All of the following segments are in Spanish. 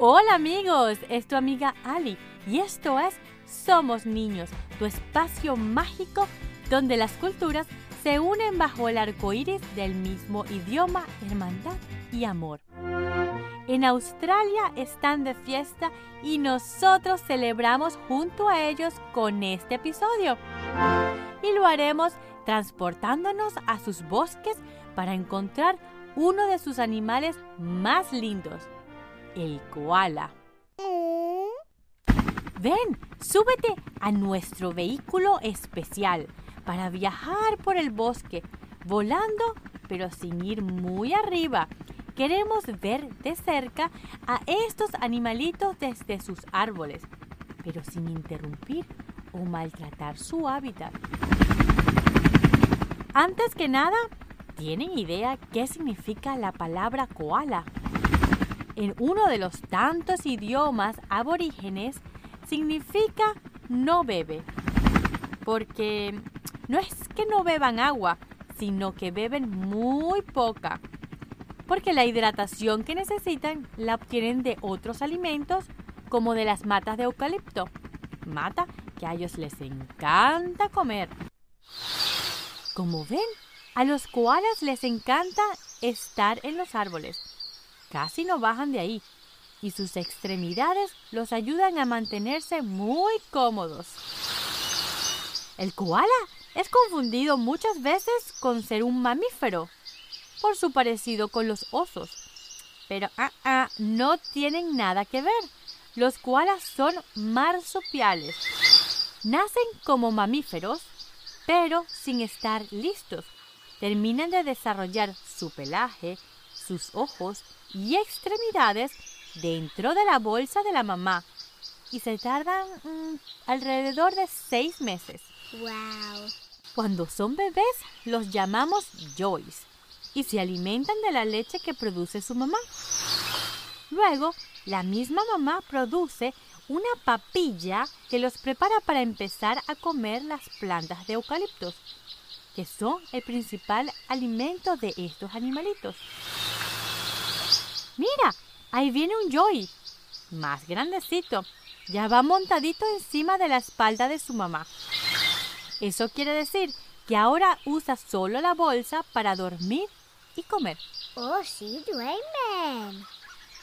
Hola amigos, es tu amiga Ali y esto es Somos Niños, tu espacio mágico donde las culturas se unen bajo el arco iris del mismo idioma, hermandad y amor. En Australia están de fiesta y nosotros celebramos junto a ellos con este episodio. Y lo haremos transportándonos a sus bosques para encontrar uno de sus animales más lindos, el koala. Ven, súbete a nuestro vehículo especial para viajar por el bosque, volando pero sin ir muy arriba. Queremos ver de cerca a estos animalitos desde sus árboles, pero sin interrumpir o maltratar su hábitat. Antes que nada, ¿tienen idea qué significa la palabra koala? En uno de los tantos idiomas aborígenes significa no bebe, porque no es que no beban agua, sino que beben muy poca, porque la hidratación que necesitan la obtienen de otros alimentos como de las matas de eucalipto, mata que a ellos les encanta comer. Como ven, a los koalas les encanta estar en los árboles. Casi no bajan de ahí y sus extremidades los ayudan a mantenerse muy cómodos. El koala es confundido muchas veces con ser un mamífero por su parecido con los osos. Pero ah, ah, no tienen nada que ver. Los koalas son marsupiales. Nacen como mamíferos pero sin estar listos. Terminan de desarrollar su pelaje, sus ojos y extremidades dentro de la bolsa de la mamá y se tardan mm, alrededor de seis meses. Wow. Cuando son bebés los llamamos joys y se alimentan de la leche que produce su mamá. Luego, la misma mamá produce una papilla que los prepara para empezar a comer las plantas de eucaliptos, que son el principal alimento de estos animalitos. Mira, ahí viene un Joy, más grandecito, ya va montadito encima de la espalda de su mamá. Eso quiere decir que ahora usa solo la bolsa para dormir y comer. Oh, sí, duermen.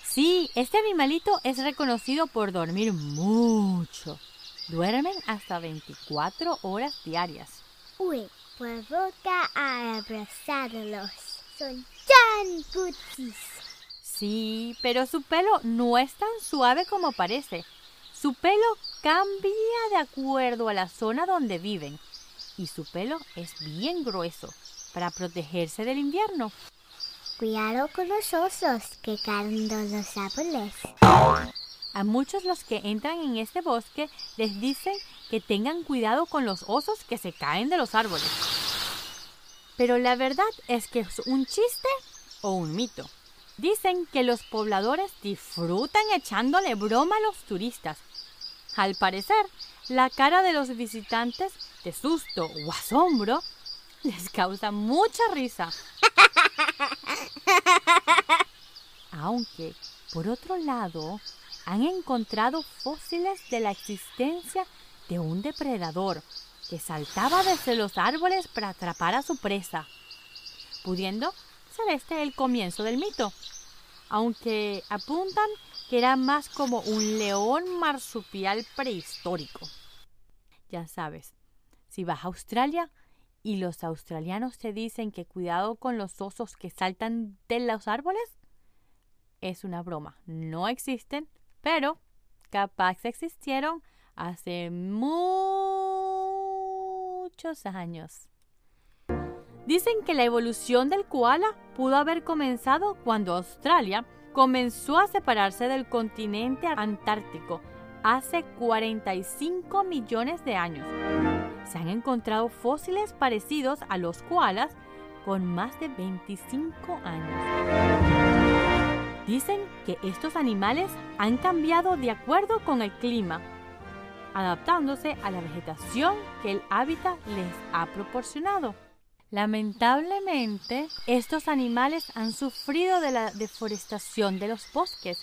Sí, este animalito es reconocido por dormir mucho. Duermen hasta 24 horas diarias. Uy, provoca a abrazarlos. Son tan cutis. Sí, pero su pelo no es tan suave como parece. Su pelo cambia de acuerdo a la zona donde viven y su pelo es bien grueso para protegerse del invierno. Cuidado con los osos que caen de los árboles. A muchos los que entran en este bosque les dicen que tengan cuidado con los osos que se caen de los árboles. Pero la verdad es que es un chiste o un mito. Dicen que los pobladores disfrutan echándole broma a los turistas. Al parecer, la cara de los visitantes de susto o asombro les causa mucha risa. Aunque, por otro lado, han encontrado fósiles de la existencia de un depredador que saltaba desde los árboles para atrapar a su presa, pudiendo ser este el comienzo del mito, aunque apuntan que era más como un león marsupial prehistórico. Ya sabes, si vas a Australia, y los australianos te dicen que cuidado con los osos que saltan de los árboles, es una broma. No existen, pero capaz existieron hace muchos años. Dicen que la evolución del koala pudo haber comenzado cuando Australia comenzó a separarse del continente antártico hace 45 millones de años se han encontrado fósiles parecidos a los koalas con más de 25 años. Dicen que estos animales han cambiado de acuerdo con el clima, adaptándose a la vegetación que el hábitat les ha proporcionado. Lamentablemente, estos animales han sufrido de la deforestación de los bosques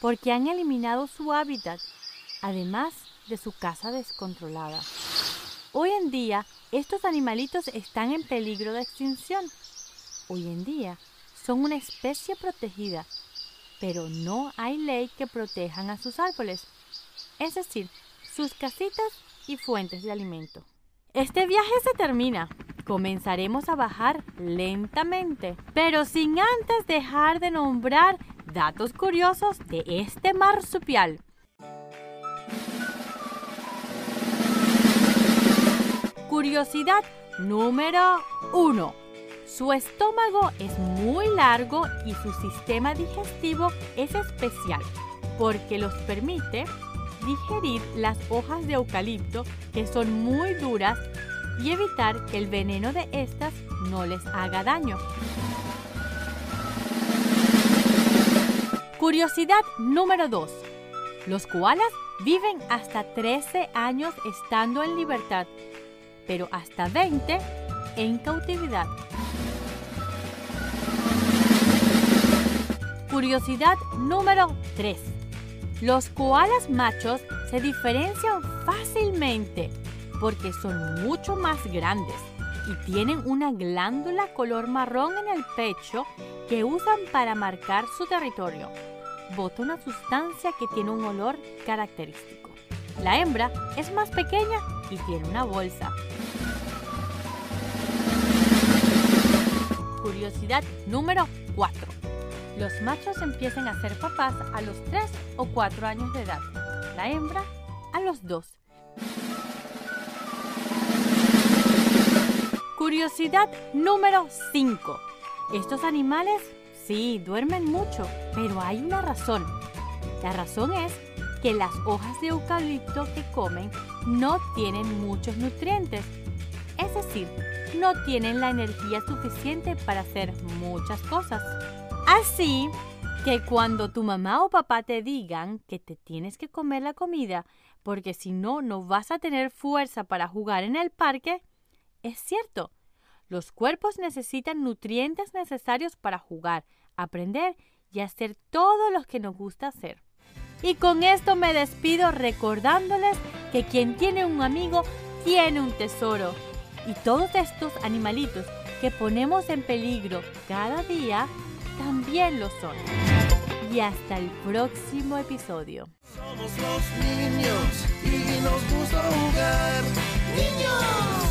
porque han eliminado su hábitat, además de su casa descontrolada. Hoy en día, estos animalitos están en peligro de extinción. Hoy en día, son una especie protegida, pero no hay ley que protejan a sus árboles, es decir, sus casitas y fuentes de alimento. Este viaje se termina. Comenzaremos a bajar lentamente, pero sin antes dejar de nombrar datos curiosos de este marsupial. Curiosidad número 1. Su estómago es muy largo y su sistema digestivo es especial porque los permite digerir las hojas de eucalipto que son muy duras y evitar que el veneno de estas no les haga daño. Curiosidad número 2. Los koalas viven hasta 13 años estando en libertad, pero hasta 20 en cautividad. Curiosidad número 3. Los koalas machos se diferencian fácilmente porque son mucho más grandes y tienen una glándula color marrón en el pecho que usan para marcar su territorio. Bota una sustancia que tiene un olor característico. La hembra es más pequeña y tiene una bolsa. Curiosidad número 4. Los machos empiezan a ser papás a los 3 o 4 años de edad. La hembra a los 2. Curiosidad número 5. Estos animales sí duermen mucho, pero hay una razón. La razón es que las hojas de eucalipto que comen no tienen muchos nutrientes. Es decir, no tienen la energía suficiente para hacer muchas cosas. Así que cuando tu mamá o papá te digan que te tienes que comer la comida porque si no, no vas a tener fuerza para jugar en el parque, es cierto. Los cuerpos necesitan nutrientes necesarios para jugar, aprender y hacer todo lo que nos gusta hacer. Y con esto me despido recordándoles que quien tiene un amigo tiene un tesoro. Y todos estos animalitos que ponemos en peligro cada día también lo son. Y hasta el próximo episodio. Somos los niños y nos gusta jugar. Niños,